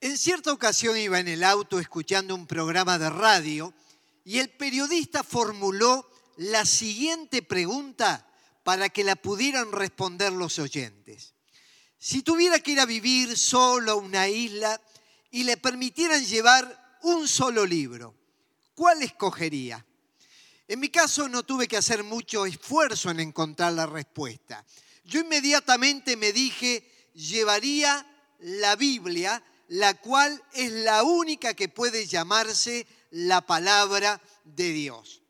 En cierta ocasión iba en el auto escuchando un programa de radio y el periodista formuló la siguiente pregunta para que la pudieran responder los oyentes. Si tuviera que ir a vivir solo a una isla y le permitieran llevar un solo libro, ¿cuál escogería? En mi caso no tuve que hacer mucho esfuerzo en encontrar la respuesta. Yo inmediatamente me dije, llevaría la Biblia, la cual es la única que puede llamarse la palabra de Dios.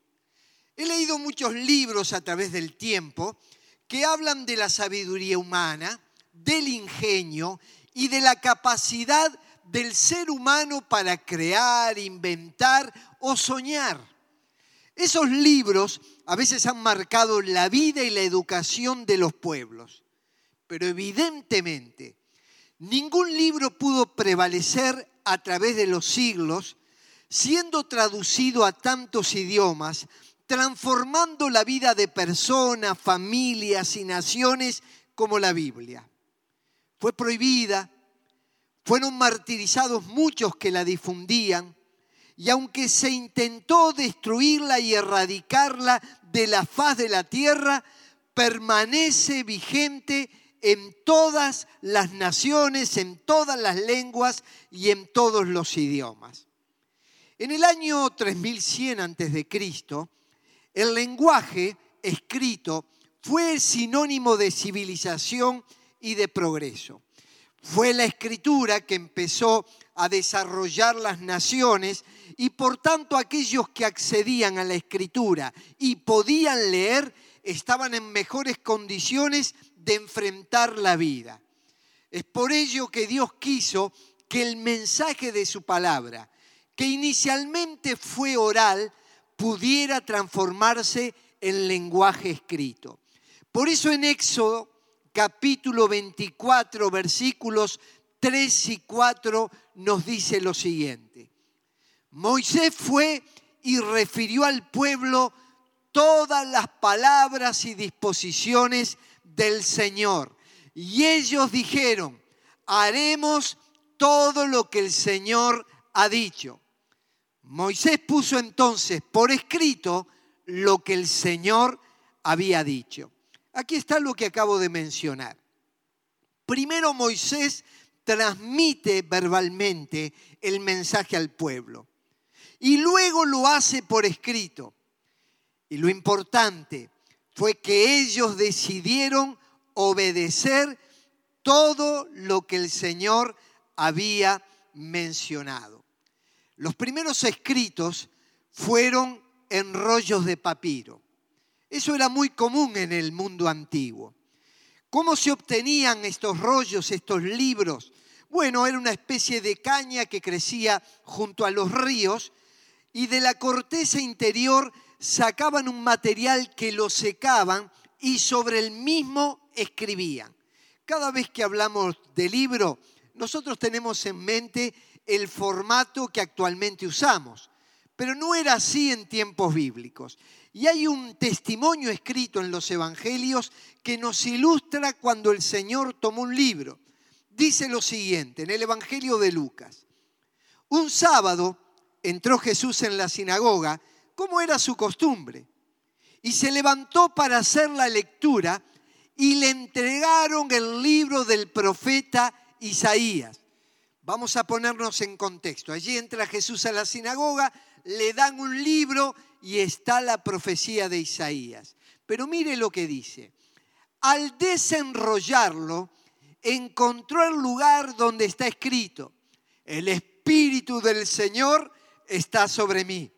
He leído muchos libros a través del tiempo que hablan de la sabiduría humana, del ingenio y de la capacidad del ser humano para crear, inventar o soñar. Esos libros a veces han marcado la vida y la educación de los pueblos, pero evidentemente ningún libro pudo prevalecer a través de los siglos, siendo traducido a tantos idiomas, transformando la vida de personas, familias y naciones como la Biblia. Fue prohibida, fueron martirizados muchos que la difundían, y aunque se intentó destruirla y erradicarla de la faz de la tierra, permanece vigente en todas las naciones, en todas las lenguas y en todos los idiomas. En el año 3100 a.C., el lenguaje escrito fue sinónimo de civilización y de progreso. Fue la escritura que empezó a desarrollar las naciones y por tanto aquellos que accedían a la escritura y podían leer estaban en mejores condiciones de enfrentar la vida. Es por ello que Dios quiso que el mensaje de su palabra, que inicialmente fue oral, pudiera transformarse en lenguaje escrito. Por eso en Éxodo capítulo 24, versículos 3 y 4 nos dice lo siguiente. Moisés fue y refirió al pueblo todas las palabras y disposiciones del Señor. Y ellos dijeron, haremos todo lo que el Señor ha dicho. Moisés puso entonces por escrito lo que el Señor había dicho. Aquí está lo que acabo de mencionar. Primero Moisés transmite verbalmente el mensaje al pueblo y luego lo hace por escrito. Y lo importante fue que ellos decidieron obedecer todo lo que el Señor había mencionado. Los primeros escritos fueron en rollos de papiro. Eso era muy común en el mundo antiguo. ¿Cómo se obtenían estos rollos, estos libros? Bueno, era una especie de caña que crecía junto a los ríos y de la corteza interior sacaban un material que lo secaban y sobre el mismo escribían. Cada vez que hablamos de libro, nosotros tenemos en mente el formato que actualmente usamos, pero no era así en tiempos bíblicos. Y hay un testimonio escrito en los evangelios que nos ilustra cuando el Señor tomó un libro. Dice lo siguiente, en el Evangelio de Lucas. Un sábado entró Jesús en la sinagoga, como era su costumbre, y se levantó para hacer la lectura y le entregaron el libro del profeta Isaías. Vamos a ponernos en contexto. Allí entra Jesús a la sinagoga, le dan un libro y está la profecía de Isaías. Pero mire lo que dice. Al desenrollarlo, encontró el lugar donde está escrito, el Espíritu del Señor está sobre mí.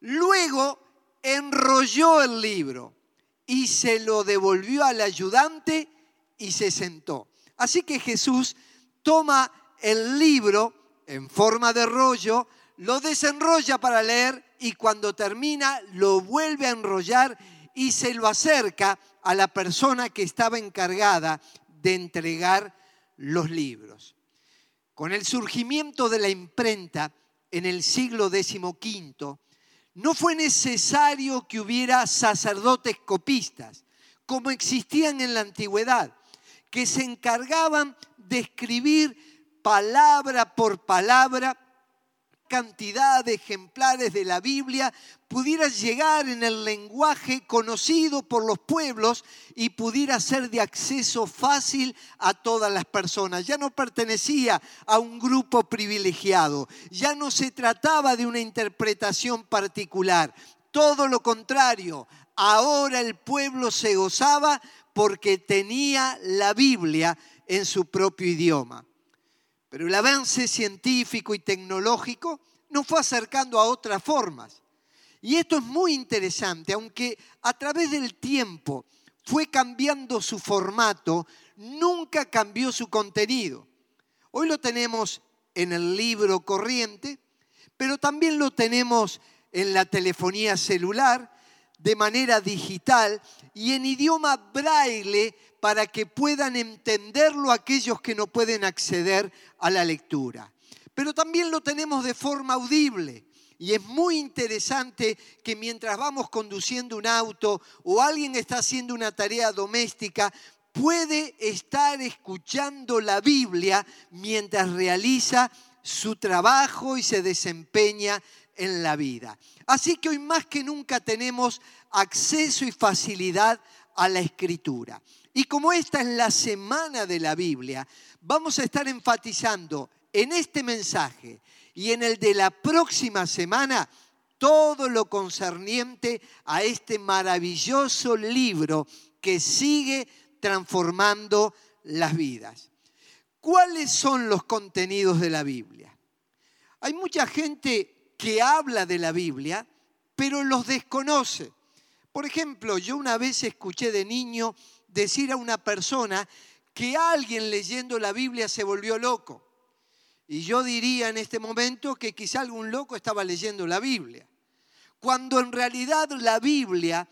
Luego enrolló el libro y se lo devolvió al ayudante y se sentó. Así que Jesús toma el libro en forma de rollo, lo desenrolla para leer y cuando termina lo vuelve a enrollar y se lo acerca a la persona que estaba encargada de entregar los libros. Con el surgimiento de la imprenta en el siglo XV, no fue necesario que hubiera sacerdotes copistas, como existían en la antigüedad, que se encargaban de escribir palabra por palabra cantidad de ejemplares de la Biblia pudiera llegar en el lenguaje conocido por los pueblos y pudiera ser de acceso fácil a todas las personas. Ya no pertenecía a un grupo privilegiado, ya no se trataba de una interpretación particular, todo lo contrario, ahora el pueblo se gozaba porque tenía la Biblia en su propio idioma. Pero el avance científico y tecnológico nos fue acercando a otras formas. Y esto es muy interesante, aunque a través del tiempo fue cambiando su formato, nunca cambió su contenido. Hoy lo tenemos en el libro corriente, pero también lo tenemos en la telefonía celular, de manera digital y en idioma braille para que puedan entenderlo aquellos que no pueden acceder a la lectura. Pero también lo tenemos de forma audible. Y es muy interesante que mientras vamos conduciendo un auto o alguien está haciendo una tarea doméstica, puede estar escuchando la Biblia mientras realiza su trabajo y se desempeña en la vida. Así que hoy más que nunca tenemos acceso y facilidad a la escritura. Y como esta es la semana de la Biblia, vamos a estar enfatizando en este mensaje y en el de la próxima semana todo lo concerniente a este maravilloso libro que sigue transformando las vidas. ¿Cuáles son los contenidos de la Biblia? Hay mucha gente que habla de la Biblia, pero los desconoce. Por ejemplo, yo una vez escuché de niño decir a una persona que alguien leyendo la Biblia se volvió loco. Y yo diría en este momento que quizá algún loco estaba leyendo la Biblia. Cuando en realidad la Biblia,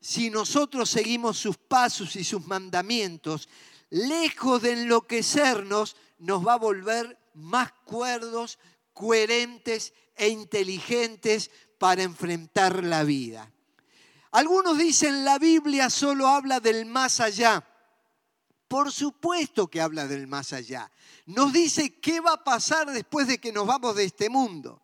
si nosotros seguimos sus pasos y sus mandamientos, lejos de enloquecernos, nos va a volver más cuerdos, coherentes e inteligentes para enfrentar la vida. Algunos dicen la Biblia solo habla del más allá. Por supuesto que habla del más allá. Nos dice qué va a pasar después de que nos vamos de este mundo.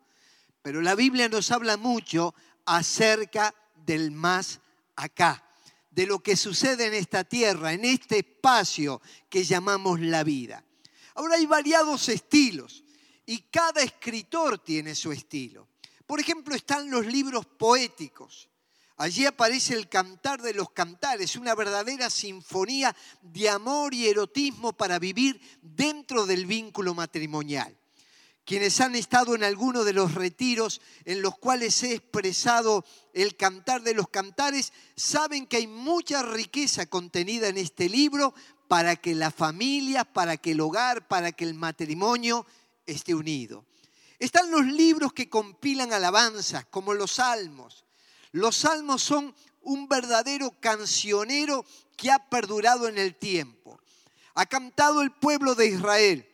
Pero la Biblia nos habla mucho acerca del más acá, de lo que sucede en esta tierra, en este espacio que llamamos la vida. Ahora hay variados estilos y cada escritor tiene su estilo. Por ejemplo, están los libros poéticos. Allí aparece el cantar de los cantares, una verdadera sinfonía de amor y erotismo para vivir dentro del vínculo matrimonial. Quienes han estado en alguno de los retiros en los cuales he expresado el cantar de los cantares, saben que hay mucha riqueza contenida en este libro para que la familia, para que el hogar, para que el matrimonio esté unido. Están los libros que compilan alabanzas, como los salmos, los salmos son un verdadero cancionero que ha perdurado en el tiempo. Ha cantado el pueblo de Israel,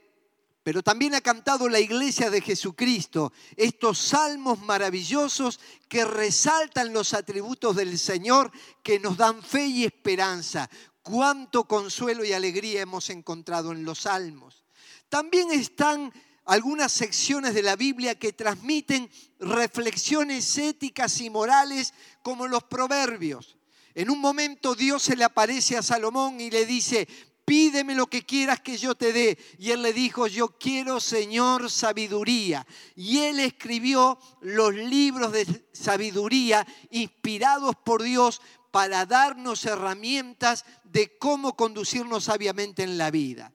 pero también ha cantado la iglesia de Jesucristo, estos salmos maravillosos que resaltan los atributos del Señor, que nos dan fe y esperanza. Cuánto consuelo y alegría hemos encontrado en los salmos. También están algunas secciones de la Biblia que transmiten reflexiones éticas y morales como los proverbios. En un momento Dios se le aparece a Salomón y le dice, pídeme lo que quieras que yo te dé. Y él le dijo, yo quiero, Señor, sabiduría. Y él escribió los libros de sabiduría inspirados por Dios para darnos herramientas de cómo conducirnos sabiamente en la vida.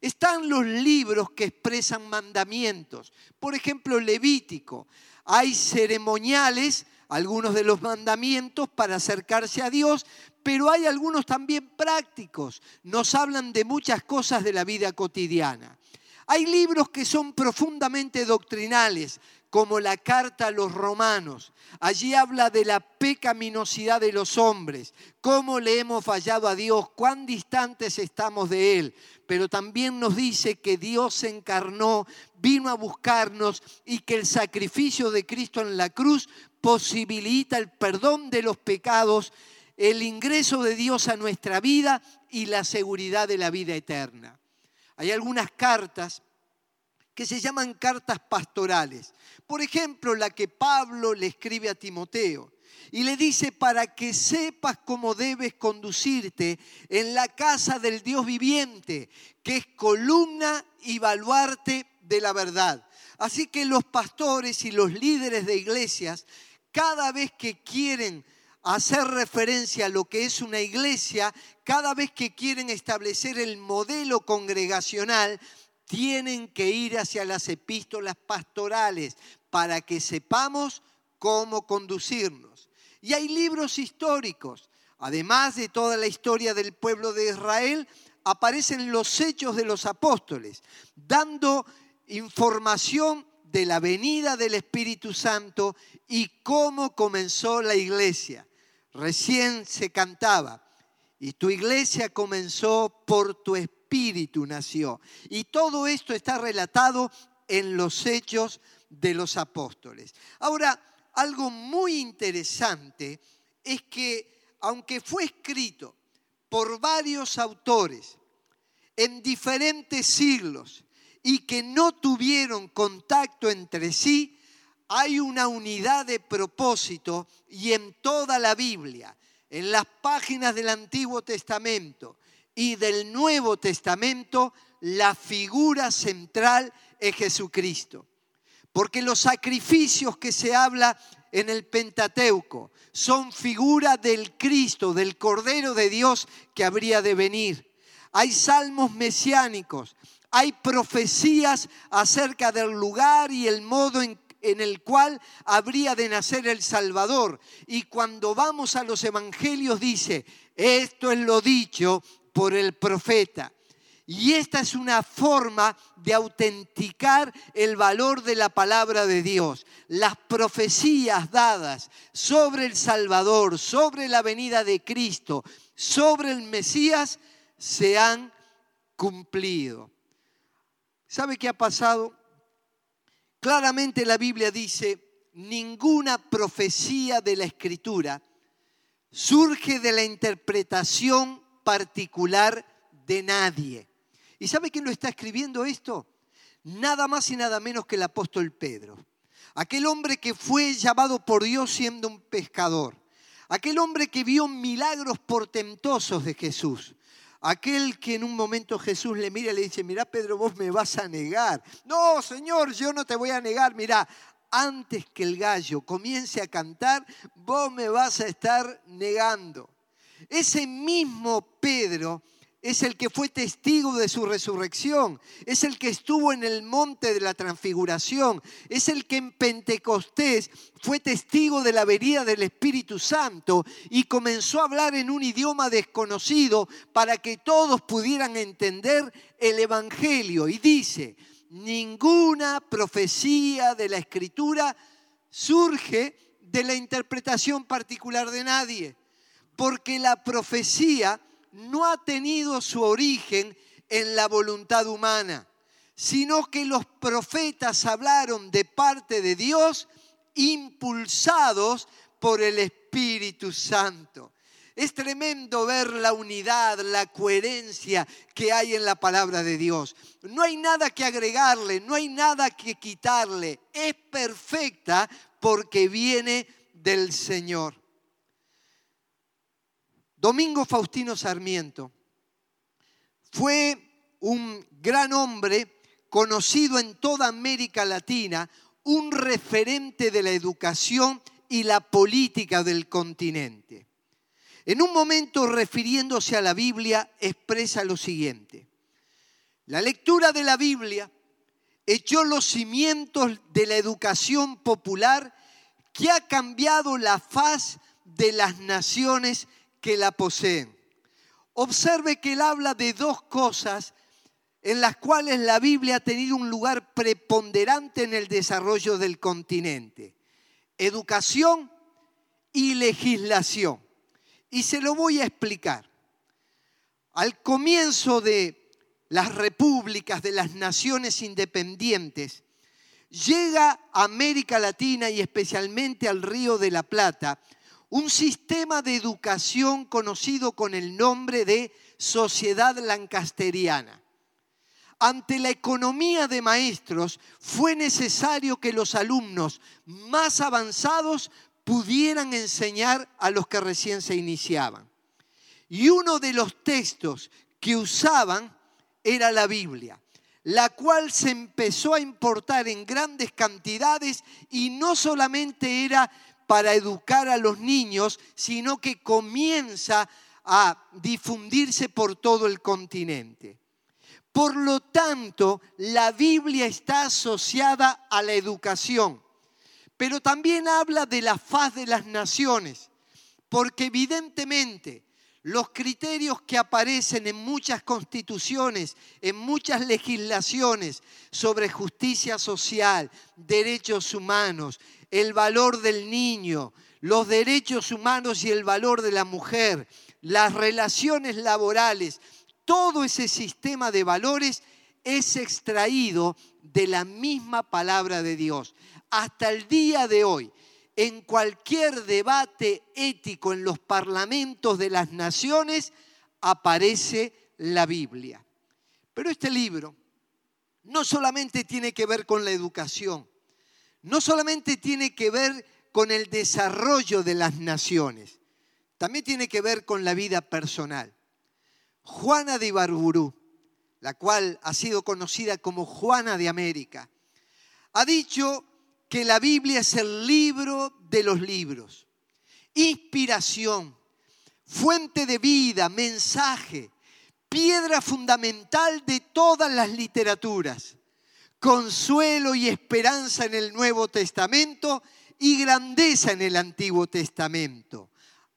Están los libros que expresan mandamientos. Por ejemplo, Levítico. Hay ceremoniales, algunos de los mandamientos para acercarse a Dios, pero hay algunos también prácticos. Nos hablan de muchas cosas de la vida cotidiana. Hay libros que son profundamente doctrinales, como la carta a los romanos. Allí habla de la pecaminosidad de los hombres, cómo le hemos fallado a Dios, cuán distantes estamos de Él. Pero también nos dice que Dios se encarnó, vino a buscarnos y que el sacrificio de Cristo en la cruz posibilita el perdón de los pecados, el ingreso de Dios a nuestra vida y la seguridad de la vida eterna. Hay algunas cartas que se llaman cartas pastorales. Por ejemplo, la que Pablo le escribe a Timoteo y le dice para que sepas cómo debes conducirte en la casa del Dios viviente, que es columna y baluarte de la verdad. Así que los pastores y los líderes de iglesias, cada vez que quieren hacer referencia a lo que es una iglesia, cada vez que quieren establecer el modelo congregacional, tienen que ir hacia las epístolas pastorales para que sepamos cómo conducirnos. Y hay libros históricos. Además de toda la historia del pueblo de Israel, aparecen los hechos de los apóstoles, dando información de la venida del Espíritu Santo y cómo comenzó la iglesia. Recién se cantaba, y tu iglesia comenzó por tu espíritu nació. Y todo esto está relatado en los hechos de los apóstoles. Ahora, algo muy interesante es que aunque fue escrito por varios autores en diferentes siglos y que no tuvieron contacto entre sí, hay una unidad de propósito y en toda la Biblia, en las páginas del Antiguo Testamento y del Nuevo Testamento, la figura central es Jesucristo. Porque los sacrificios que se habla en el Pentateuco son figura del Cristo, del Cordero de Dios que habría de venir. Hay salmos mesiánicos, hay profecías acerca del lugar y el modo en, en el cual habría de nacer el Salvador. Y cuando vamos a los evangelios dice, esto es lo dicho por el profeta. Y esta es una forma de autenticar el valor de la palabra de Dios. Las profecías dadas sobre el Salvador, sobre la venida de Cristo, sobre el Mesías, se han cumplido. ¿Sabe qué ha pasado? Claramente la Biblia dice, ninguna profecía de la Escritura surge de la interpretación particular de nadie. ¿Y sabe quién lo está escribiendo esto? Nada más y nada menos que el apóstol Pedro. Aquel hombre que fue llamado por Dios siendo un pescador. Aquel hombre que vio milagros portentosos de Jesús. Aquel que en un momento Jesús le mira y le dice, mira Pedro, vos me vas a negar. No, Señor, yo no te voy a negar. Mira, antes que el gallo comience a cantar, vos me vas a estar negando. Ese mismo Pedro es el que fue testigo de su resurrección, es el que estuvo en el monte de la transfiguración, es el que en Pentecostés fue testigo de la venida del Espíritu Santo y comenzó a hablar en un idioma desconocido para que todos pudieran entender el Evangelio. Y dice, ninguna profecía de la Escritura surge de la interpretación particular de nadie, porque la profecía no ha tenido su origen en la voluntad humana, sino que los profetas hablaron de parte de Dios impulsados por el Espíritu Santo. Es tremendo ver la unidad, la coherencia que hay en la palabra de Dios. No hay nada que agregarle, no hay nada que quitarle. Es perfecta porque viene del Señor. Domingo Faustino Sarmiento fue un gran hombre conocido en toda América Latina, un referente de la educación y la política del continente. En un momento refiriéndose a la Biblia expresa lo siguiente. La lectura de la Biblia echó los cimientos de la educación popular que ha cambiado la faz de las naciones que la poseen. Observe que él habla de dos cosas en las cuales la Biblia ha tenido un lugar preponderante en el desarrollo del continente. Educación y legislación. Y se lo voy a explicar. Al comienzo de las repúblicas, de las naciones independientes, llega a América Latina y especialmente al Río de la Plata un sistema de educación conocido con el nombre de Sociedad Lancasteriana. ante la economía de maestros, fue necesario que los alumnos más avanzados pudieran enseñar a los que recién se iniciaban. Y uno de los textos que usaban era la Biblia, la cual se empezó a importar en grandes cantidades y no solamente era para educar a los niños, sino que comienza a difundirse por todo el continente. Por lo tanto, la Biblia está asociada a la educación, pero también habla de la faz de las naciones, porque evidentemente los criterios que aparecen en muchas constituciones, en muchas legislaciones sobre justicia social, derechos humanos, el valor del niño, los derechos humanos y el valor de la mujer, las relaciones laborales, todo ese sistema de valores es extraído de la misma palabra de Dios. Hasta el día de hoy, en cualquier debate ético en los parlamentos de las naciones, aparece la Biblia. Pero este libro no solamente tiene que ver con la educación, no solamente tiene que ver con el desarrollo de las naciones, también tiene que ver con la vida personal. Juana de Ibarburú, la cual ha sido conocida como Juana de América, ha dicho que la Biblia es el libro de los libros, inspiración, fuente de vida, mensaje, piedra fundamental de todas las literaturas, consuelo y esperanza en el Nuevo Testamento y grandeza en el Antiguo Testamento.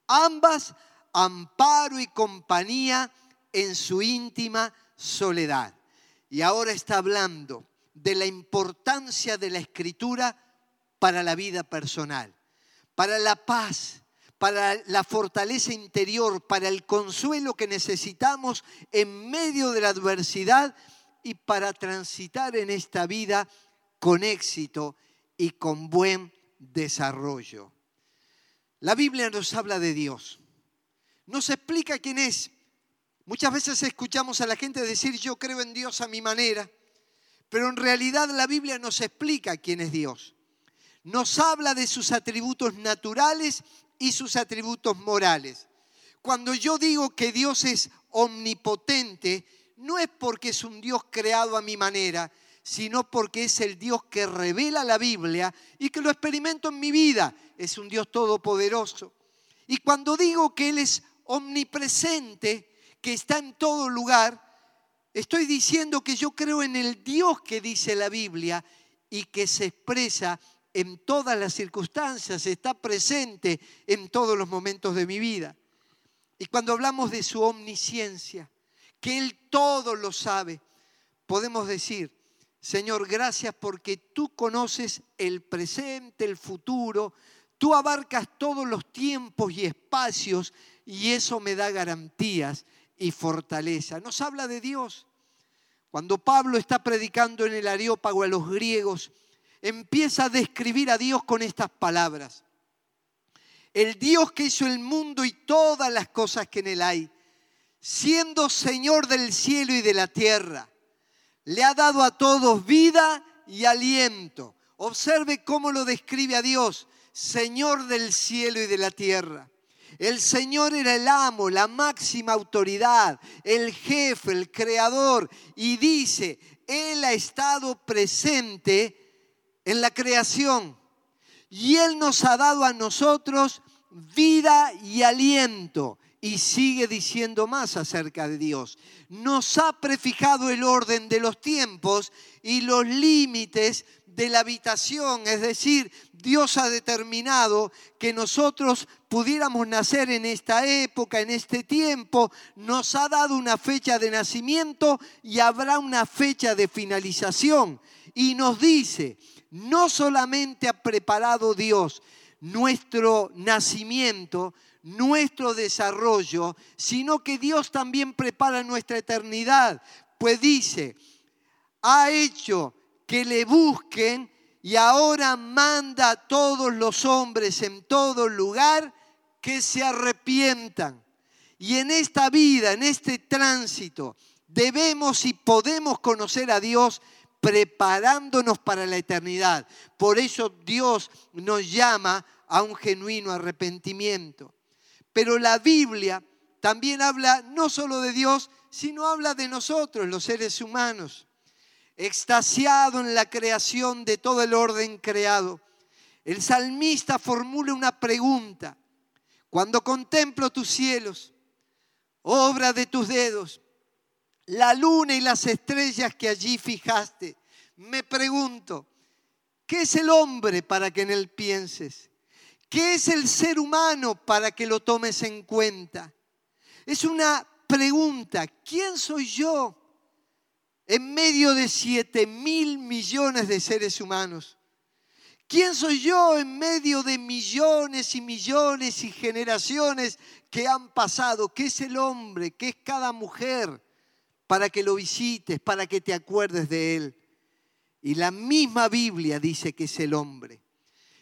Ambas amparo y compañía en su íntima soledad. Y ahora está hablando de la importancia de la escritura para la vida personal, para la paz, para la fortaleza interior, para el consuelo que necesitamos en medio de la adversidad y para transitar en esta vida con éxito y con buen desarrollo. La Biblia nos habla de Dios, nos explica quién es, Muchas veces escuchamos a la gente decir yo creo en Dios a mi manera, pero en realidad la Biblia nos explica quién es Dios. Nos habla de sus atributos naturales y sus atributos morales. Cuando yo digo que Dios es omnipotente, no es porque es un Dios creado a mi manera, sino porque es el Dios que revela la Biblia y que lo experimento en mi vida. Es un Dios todopoderoso. Y cuando digo que Él es omnipresente, que está en todo lugar, estoy diciendo que yo creo en el Dios que dice la Biblia y que se expresa en todas las circunstancias, está presente en todos los momentos de mi vida. Y cuando hablamos de su omnisciencia, que Él todo lo sabe, podemos decir, Señor, gracias porque tú conoces el presente, el futuro, tú abarcas todos los tiempos y espacios y eso me da garantías y fortaleza. Nos habla de Dios. Cuando Pablo está predicando en el Areópago a los griegos, empieza a describir a Dios con estas palabras. El Dios que hizo el mundo y todas las cosas que en él hay, siendo Señor del cielo y de la tierra, le ha dado a todos vida y aliento. Observe cómo lo describe a Dios, Señor del cielo y de la tierra. El Señor era el amo, la máxima autoridad, el jefe, el creador. Y dice, Él ha estado presente en la creación. Y Él nos ha dado a nosotros vida y aliento. Y sigue diciendo más acerca de Dios. Nos ha prefijado el orden de los tiempos y los límites de la habitación, es decir, Dios ha determinado que nosotros pudiéramos nacer en esta época, en este tiempo, nos ha dado una fecha de nacimiento y habrá una fecha de finalización. Y nos dice, no solamente ha preparado Dios nuestro nacimiento, nuestro desarrollo, sino que Dios también prepara nuestra eternidad, pues dice, ha hecho que le busquen y ahora manda a todos los hombres en todo lugar que se arrepientan. Y en esta vida, en este tránsito Debemos y podemos conocer a Dios preparándonos para la eternidad. Por eso Dios nos llama a un genuino arrepentimiento. Pero la Biblia también habla no solo de Dios, sino habla de nosotros, los seres humanos. Extasiado en la creación de todo el orden creado, el salmista formula una pregunta. Cuando contemplo tus cielos, obra de tus dedos, la luna y las estrellas que allí fijaste, me pregunto, ¿qué es el hombre para que en él pienses? ¿Qué es el ser humano para que lo tomes en cuenta? Es una pregunta, ¿quién soy yo en medio de siete mil millones de seres humanos? ¿Quién soy yo en medio de millones y millones y generaciones que han pasado? ¿Qué es el hombre? ¿Qué es cada mujer? Para que lo visites, para que te acuerdes de él. Y la misma Biblia dice que es el hombre.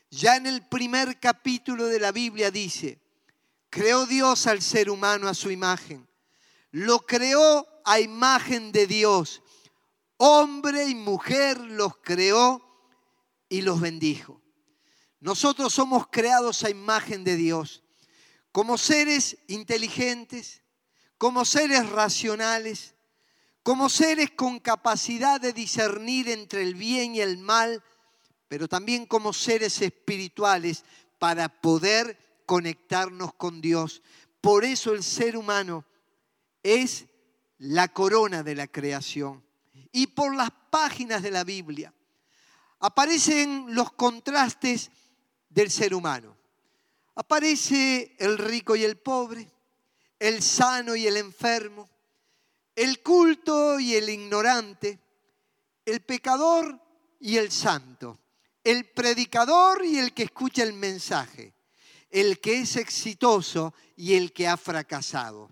Ya en el primer capítulo de la Biblia dice, creó Dios al ser humano a su imagen. Lo creó a imagen de Dios. Hombre y mujer los creó y los bendijo. Nosotros somos creados a imagen de Dios, como seres inteligentes, como seres racionales, como seres con capacidad de discernir entre el bien y el mal, pero también como seres espirituales para poder conectarnos con Dios. Por eso el ser humano es la corona de la creación. Y por las páginas de la Biblia aparecen los contrastes del ser humano. Aparece el rico y el pobre, el sano y el enfermo, el culto y el ignorante, el pecador y el santo, el predicador y el que escucha el mensaje, el que es exitoso y el que ha fracasado.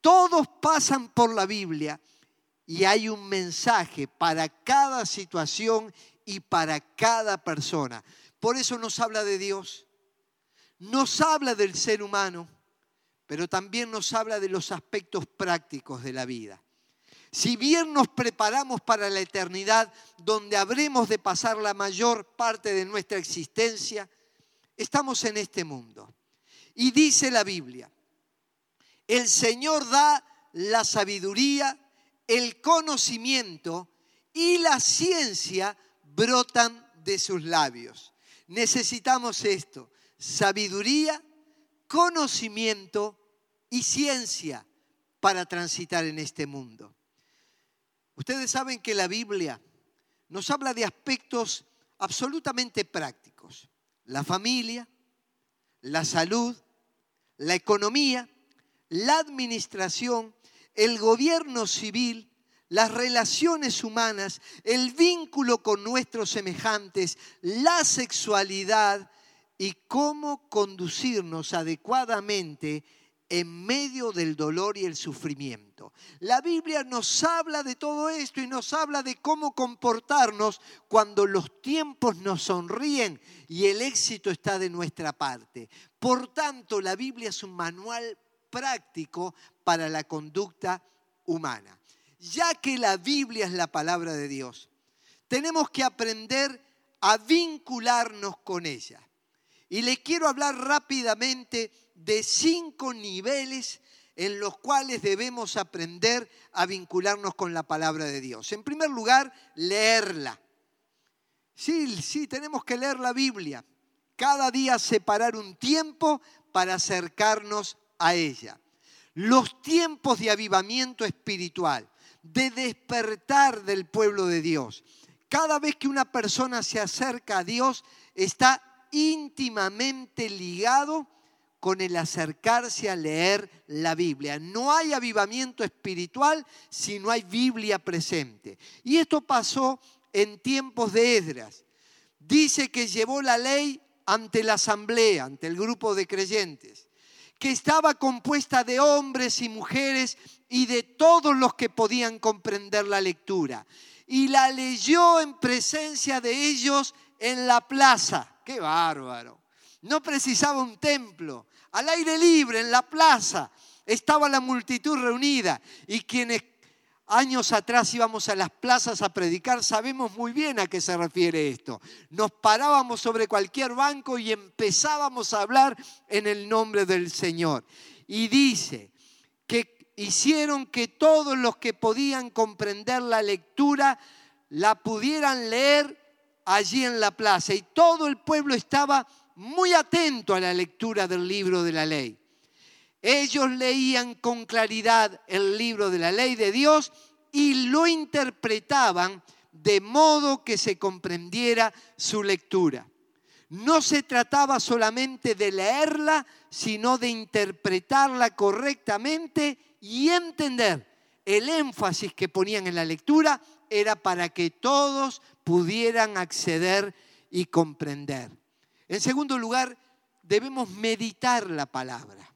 Todos pasan por la Biblia y hay un mensaje para cada situación y para cada persona. Por eso nos habla de Dios, nos habla del ser humano, pero también nos habla de los aspectos prácticos de la vida. Si bien nos preparamos para la eternidad, donde habremos de pasar la mayor parte de nuestra existencia, estamos en este mundo. Y dice la Biblia, el Señor da la sabiduría, el conocimiento y la ciencia brotan de sus labios. Necesitamos esto, sabiduría, conocimiento y ciencia para transitar en este mundo. Ustedes saben que la Biblia nos habla de aspectos absolutamente prácticos. La familia, la salud, la economía, la administración, el gobierno civil, las relaciones humanas, el vínculo con nuestros semejantes, la sexualidad y cómo conducirnos adecuadamente en medio del dolor y el sufrimiento. La Biblia nos habla de todo esto y nos habla de cómo comportarnos cuando los tiempos nos sonríen y el éxito está de nuestra parte. Por tanto, la Biblia es un manual práctico para la conducta humana ya que la Biblia es la palabra de Dios, tenemos que aprender a vincularnos con ella. Y les quiero hablar rápidamente de cinco niveles en los cuales debemos aprender a vincularnos con la palabra de Dios. En primer lugar, leerla. Sí, sí, tenemos que leer la Biblia. Cada día separar un tiempo para acercarnos a ella. Los tiempos de avivamiento espiritual de despertar del pueblo de Dios. Cada vez que una persona se acerca a Dios, está íntimamente ligado con el acercarse a leer la Biblia. No hay avivamiento espiritual si no hay Biblia presente. Y esto pasó en tiempos de Esdras. Dice que llevó la ley ante la asamblea, ante el grupo de creyentes, que estaba compuesta de hombres y mujeres y de todos los que podían comprender la lectura. Y la leyó en presencia de ellos en la plaza. ¡Qué bárbaro! No precisaba un templo. Al aire libre, en la plaza, estaba la multitud reunida y quienes años atrás íbamos a las plazas a predicar, sabemos muy bien a qué se refiere esto. Nos parábamos sobre cualquier banco y empezábamos a hablar en el nombre del Señor. Y dice que hicieron que todos los que podían comprender la lectura la pudieran leer allí en la plaza. Y todo el pueblo estaba muy atento a la lectura del libro de la ley. Ellos leían con claridad el libro de la ley de Dios y lo interpretaban de modo que se comprendiera su lectura. No se trataba solamente de leerla, sino de interpretarla correctamente y entender. El énfasis que ponían en la lectura era para que todos pudieran acceder y comprender. En segundo lugar, debemos meditar la palabra.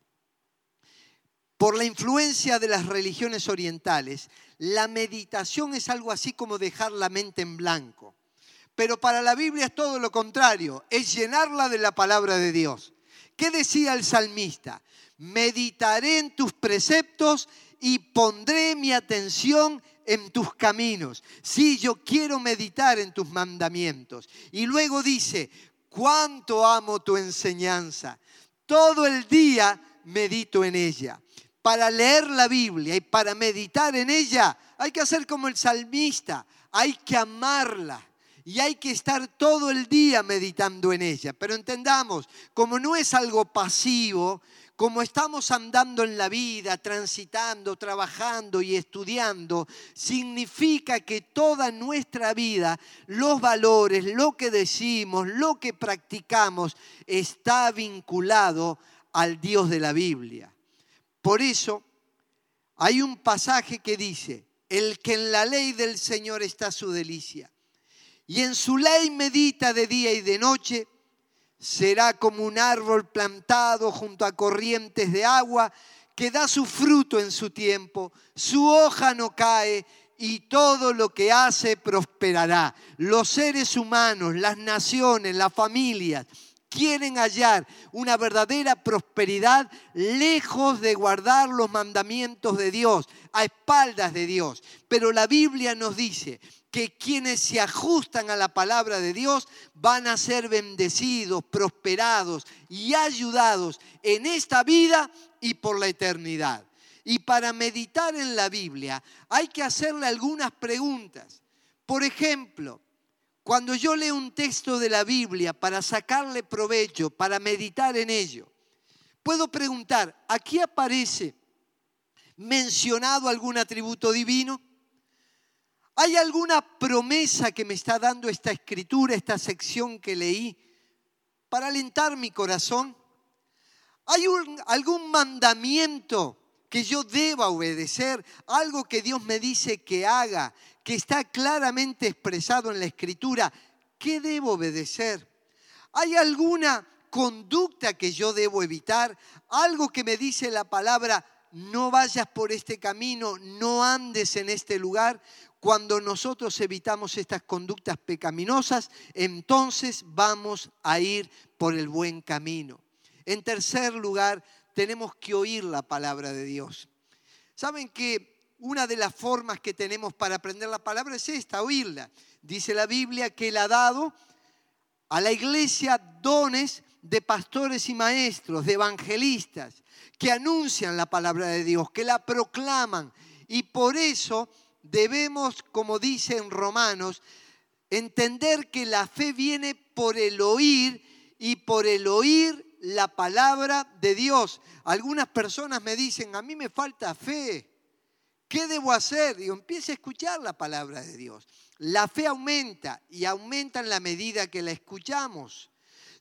Por la influencia de las religiones orientales, la meditación es algo así como dejar la mente en blanco. Pero para la Biblia es todo lo contrario, es llenarla de la palabra de Dios. ¿Qué decía el salmista? Meditaré en tus preceptos y pondré mi atención en tus caminos. Sí, yo quiero meditar en tus mandamientos. Y luego dice, cuánto amo tu enseñanza. Todo el día medito en ella para leer la Biblia y para meditar en ella, hay que hacer como el salmista, hay que amarla y hay que estar todo el día meditando en ella. Pero entendamos, como no es algo pasivo, como estamos andando en la vida, transitando, trabajando y estudiando, significa que toda nuestra vida, los valores, lo que decimos, lo que practicamos, está vinculado al Dios de la Biblia. Por eso hay un pasaje que dice, el que en la ley del Señor está su delicia, y en su ley medita de día y de noche, será como un árbol plantado junto a corrientes de agua que da su fruto en su tiempo, su hoja no cae y todo lo que hace prosperará. Los seres humanos, las naciones, las familias, quieren hallar una verdadera prosperidad lejos de guardar los mandamientos de Dios, a espaldas de Dios. Pero la Biblia nos dice que quienes se ajustan a la palabra de Dios van a ser bendecidos, prosperados y ayudados en esta vida y por la eternidad. Y para meditar en la Biblia hay que hacerle algunas preguntas. Por ejemplo, cuando yo leo un texto de la Biblia para sacarle provecho, para meditar en ello, puedo preguntar, ¿aquí aparece mencionado algún atributo divino? ¿Hay alguna promesa que me está dando esta escritura, esta sección que leí, para alentar mi corazón? ¿Hay algún mandamiento que yo deba obedecer? ¿Algo que Dios me dice que haga que está claramente expresado en la escritura, ¿qué debo obedecer? ¿Hay alguna conducta que yo debo evitar? Algo que me dice la palabra, no vayas por este camino, no andes en este lugar. Cuando nosotros evitamos estas conductas pecaminosas, entonces vamos a ir por el buen camino. En tercer lugar, tenemos que oír la palabra de Dios. ¿Saben que una de las formas que tenemos para aprender la palabra es esta, oírla. Dice la Biblia que Él ha dado a la iglesia dones de pastores y maestros, de evangelistas, que anuncian la palabra de Dios, que la proclaman. Y por eso debemos, como dice en Romanos, entender que la fe viene por el oír y por el oír la palabra de Dios. Algunas personas me dicen, a mí me falta fe. ¿Qué debo hacer? Digo, empiece a escuchar la palabra de Dios. La fe aumenta y aumenta en la medida que la escuchamos.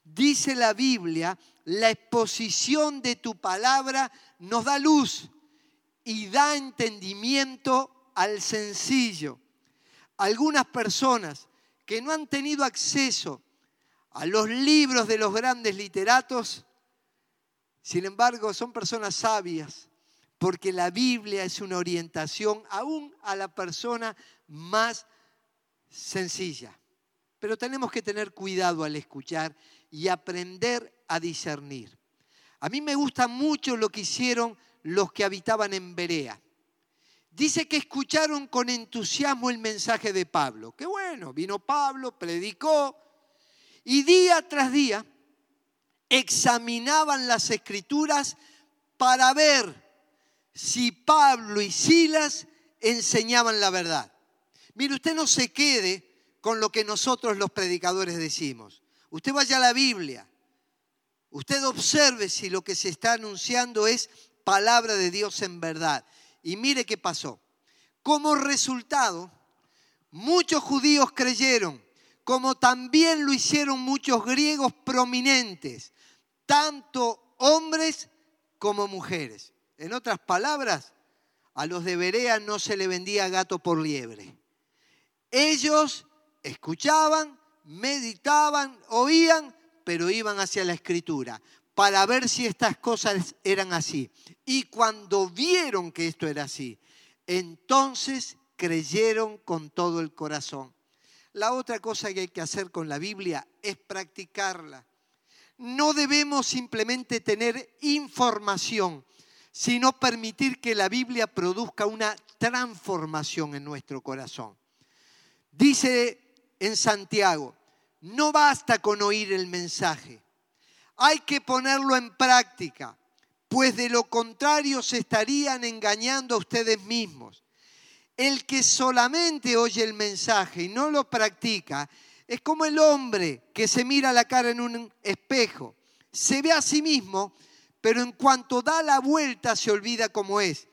Dice la Biblia, la exposición de tu palabra nos da luz y da entendimiento al sencillo. Algunas personas que no han tenido acceso a los libros de los grandes literatos, sin embargo, son personas sabias porque la Biblia es una orientación aún a la persona más sencilla. Pero tenemos que tener cuidado al escuchar y aprender a discernir. A mí me gusta mucho lo que hicieron los que habitaban en Berea. dice que escucharon con entusiasmo el mensaje de Pablo. Qué bueno, vino Pablo, predicó y día tras día examinaban las escrituras para ver si Pablo y Silas enseñaban la verdad. Mire, usted no se quede con lo que nosotros los predicadores decimos. Usted vaya a la Biblia. Usted observe si lo que se está anunciando es palabra de Dios en verdad. Y mire qué pasó. Como resultado, muchos judíos creyeron, como también lo hicieron muchos griegos prominentes, tanto hombres como mujeres. En otras palabras, a los de Berea no se le vendía gato por liebre. Ellos escuchaban, meditaban, oían, pero iban hacia la escritura para ver si estas cosas eran así. Y cuando vieron que esto era así, entonces creyeron con todo el corazón. La otra cosa que hay que hacer con la Biblia es practicarla. No debemos simplemente tener información, sino permitir que la Biblia produzca una transformación en nuestro corazón. Dice en Santiago, no basta con oír el mensaje, hay que ponerlo en práctica, pues de lo contrario se estarían engañando a ustedes mismos. El que solamente oye el mensaje y no lo practica es como el hombre que se mira la cara en un espejo. Se ve a sí mismo, pero en cuanto da la vuelta se olvida cómo es.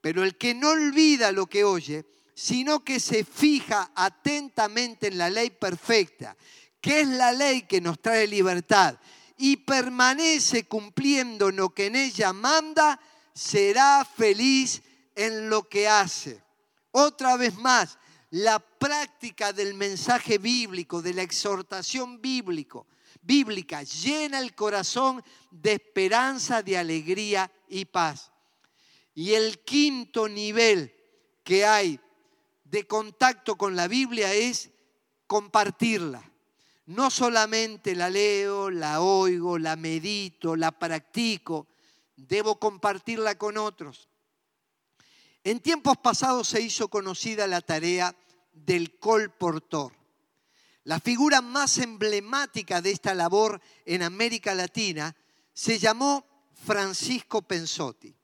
Pero el que no olvida lo que oye, sino que se fija atentamente en la ley perfecta, que es la ley que nos trae libertad y permanece cumpliendo lo que en ella manda, será feliz en lo que hace. Otra vez más, la práctica del mensaje bíblico, de la exhortación bíblico, bíblica, llena el corazón de esperanza, de alegría y paz. Y el quinto nivel que hay de contacto con la Biblia es compartirla. No solamente la leo, la oigo, la medito, la practico, debo compartirla con otros. En tiempos pasados se hizo conocida la tarea del colportor. La figura más emblemática de esta labor en América Latina se llamó Francisco Pensotti.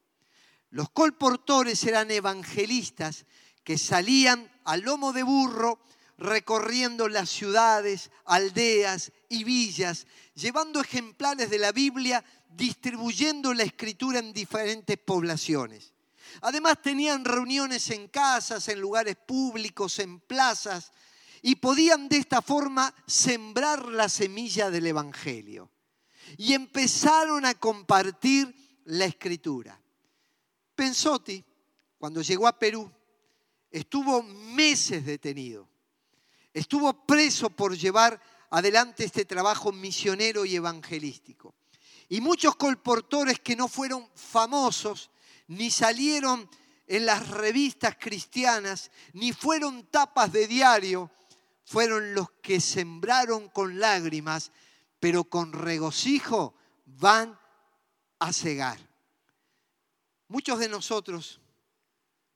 Los colportores eran evangelistas que salían a lomo de burro recorriendo las ciudades, aldeas y villas, llevando ejemplares de la Biblia, distribuyendo la escritura en diferentes poblaciones. Además tenían reuniones en casas, en lugares públicos, en plazas, y podían de esta forma sembrar la semilla del Evangelio. Y empezaron a compartir la escritura. Pensotti, cuando llegó a Perú, estuvo meses detenido Estuvo preso por llevar adelante este trabajo misionero y evangelístico. Y muchos colportores que no fueron famosos, ni salieron en las revistas cristianas, ni fueron tapas de diario, fueron los que sembraron con lágrimas, pero con regocijo van a cegar. Muchos de nosotros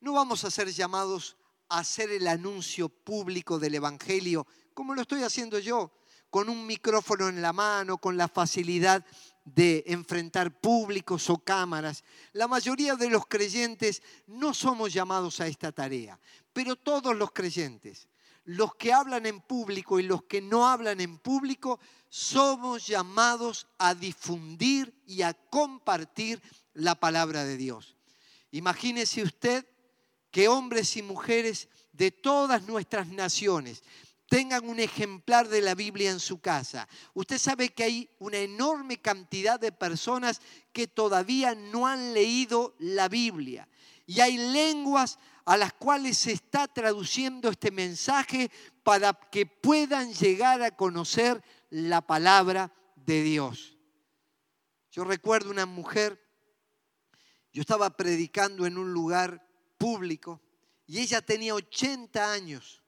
no vamos a ser llamados hacer el anuncio público del Evangelio, como lo estoy haciendo yo, con un micrófono en la mano, con la facilidad de enfrentar públicos o cámaras. La mayoría de los creyentes no somos llamados a esta tarea, pero todos los creyentes, los que hablan en público y los que no hablan en público, somos llamados a difundir y a compartir la palabra de Dios. Imagínese usted que hombres y mujeres de todas nuestras naciones tengan un ejemplar de la Biblia en su casa. Usted sabe que hay una enorme cantidad de personas que todavía no han leído la Biblia. Y hay lenguas a las cuales se está traduciendo este mensaje para que puedan llegar a conocer la palabra de Dios. Yo recuerdo una mujer, yo estaba predicando en un lugar público y ella tenía 80 años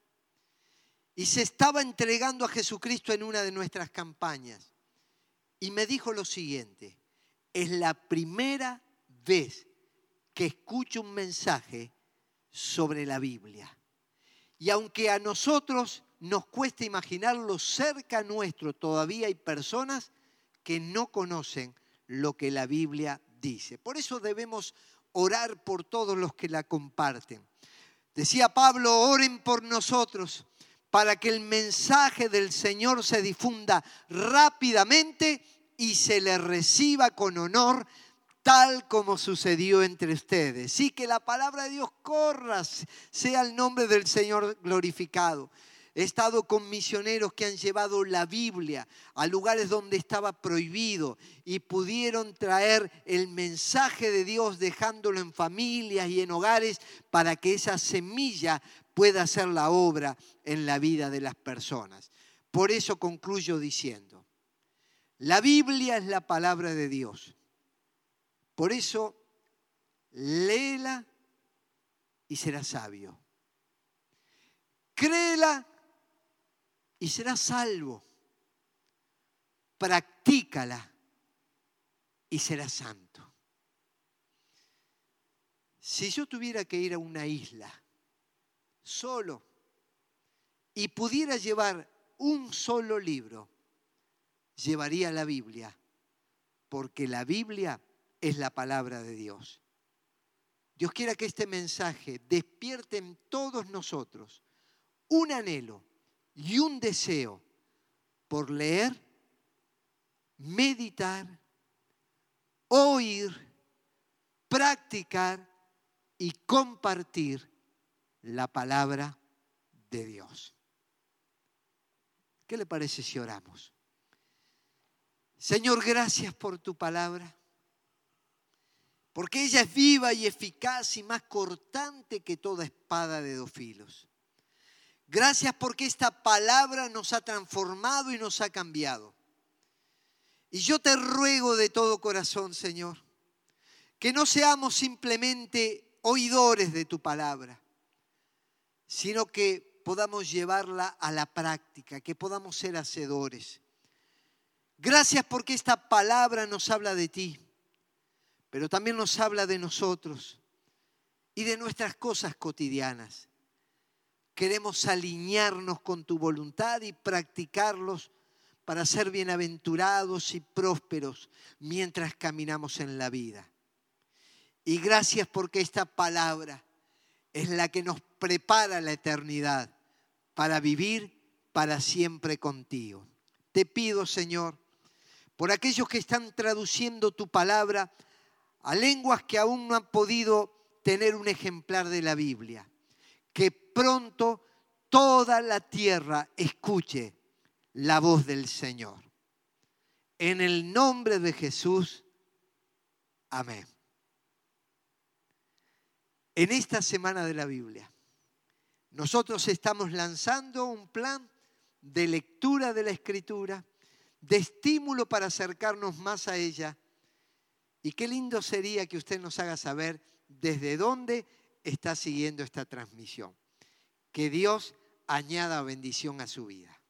y se estaba entregando a Jesucristo en una de nuestras campañas. Y me dijo lo siguiente, es la primera vez que escucho un mensaje sobre la Biblia. Y aunque a nosotros nos cuesta imaginarlo cerca nuestro, todavía hay personas que no conocen lo que la Biblia dice. Por eso debemos orar por todos los que la comparten. Decía Pablo, oren por nosotros para que el mensaje del Señor se difunda rápidamente y se le reciba con honor tal como sucedió entre ustedes. Sí, que la palabra de Dios corra, sea el nombre del Señor glorificado. He estado con misioneros que han llevado la Biblia a lugares donde estaba prohibido y pudieron traer el mensaje de Dios dejándolo en familias y en hogares para que esa semilla pueda hacer la obra en la vida de las personas. Por eso concluyo diciendo, la Biblia es la palabra de Dios. Por eso, léela y será sabio. Créela y serás salvo. Practícala y serás santo. Si yo tuviera que ir a una isla solo y pudiera llevar un solo libro, llevaría la Biblia, porque la Biblia es la palabra de Dios. Dios quiera que este mensaje despierte en todos nosotros un anhelo y un deseo por leer, meditar, oír, practicar y compartir la palabra de Dios. ¿Qué le parece si oramos? Señor, gracias por tu palabra, porque ella es viva y eficaz y más cortante que toda espada de dos filos. Gracias porque esta palabra nos ha transformado y nos ha cambiado. Y yo te ruego de todo corazón, Señor, que no seamos simplemente oidores de tu palabra, sino que podamos llevarla a la práctica, que podamos ser hacedores. Gracias porque esta palabra nos habla de ti, pero también nos habla de nosotros y de nuestras cosas cotidianas queremos alinearnos con tu voluntad y practicarlos para ser bienaventurados y prósperos mientras caminamos en la vida. Y gracias porque esta palabra es la que nos prepara la eternidad para vivir para siempre contigo. Te pido, Señor, por aquellos que están traduciendo tu palabra a lenguas que aún no han podido tener un ejemplar de la Biblia que pronto toda la tierra escuche la voz del Señor. En el nombre de Jesús, amén. En esta semana de la Biblia, nosotros estamos lanzando un plan de lectura de la Escritura, de estímulo para acercarnos más a ella. Y qué lindo sería que usted nos haga saber desde dónde está siguiendo esta transmisión. Que Dios añada bendición a su vida.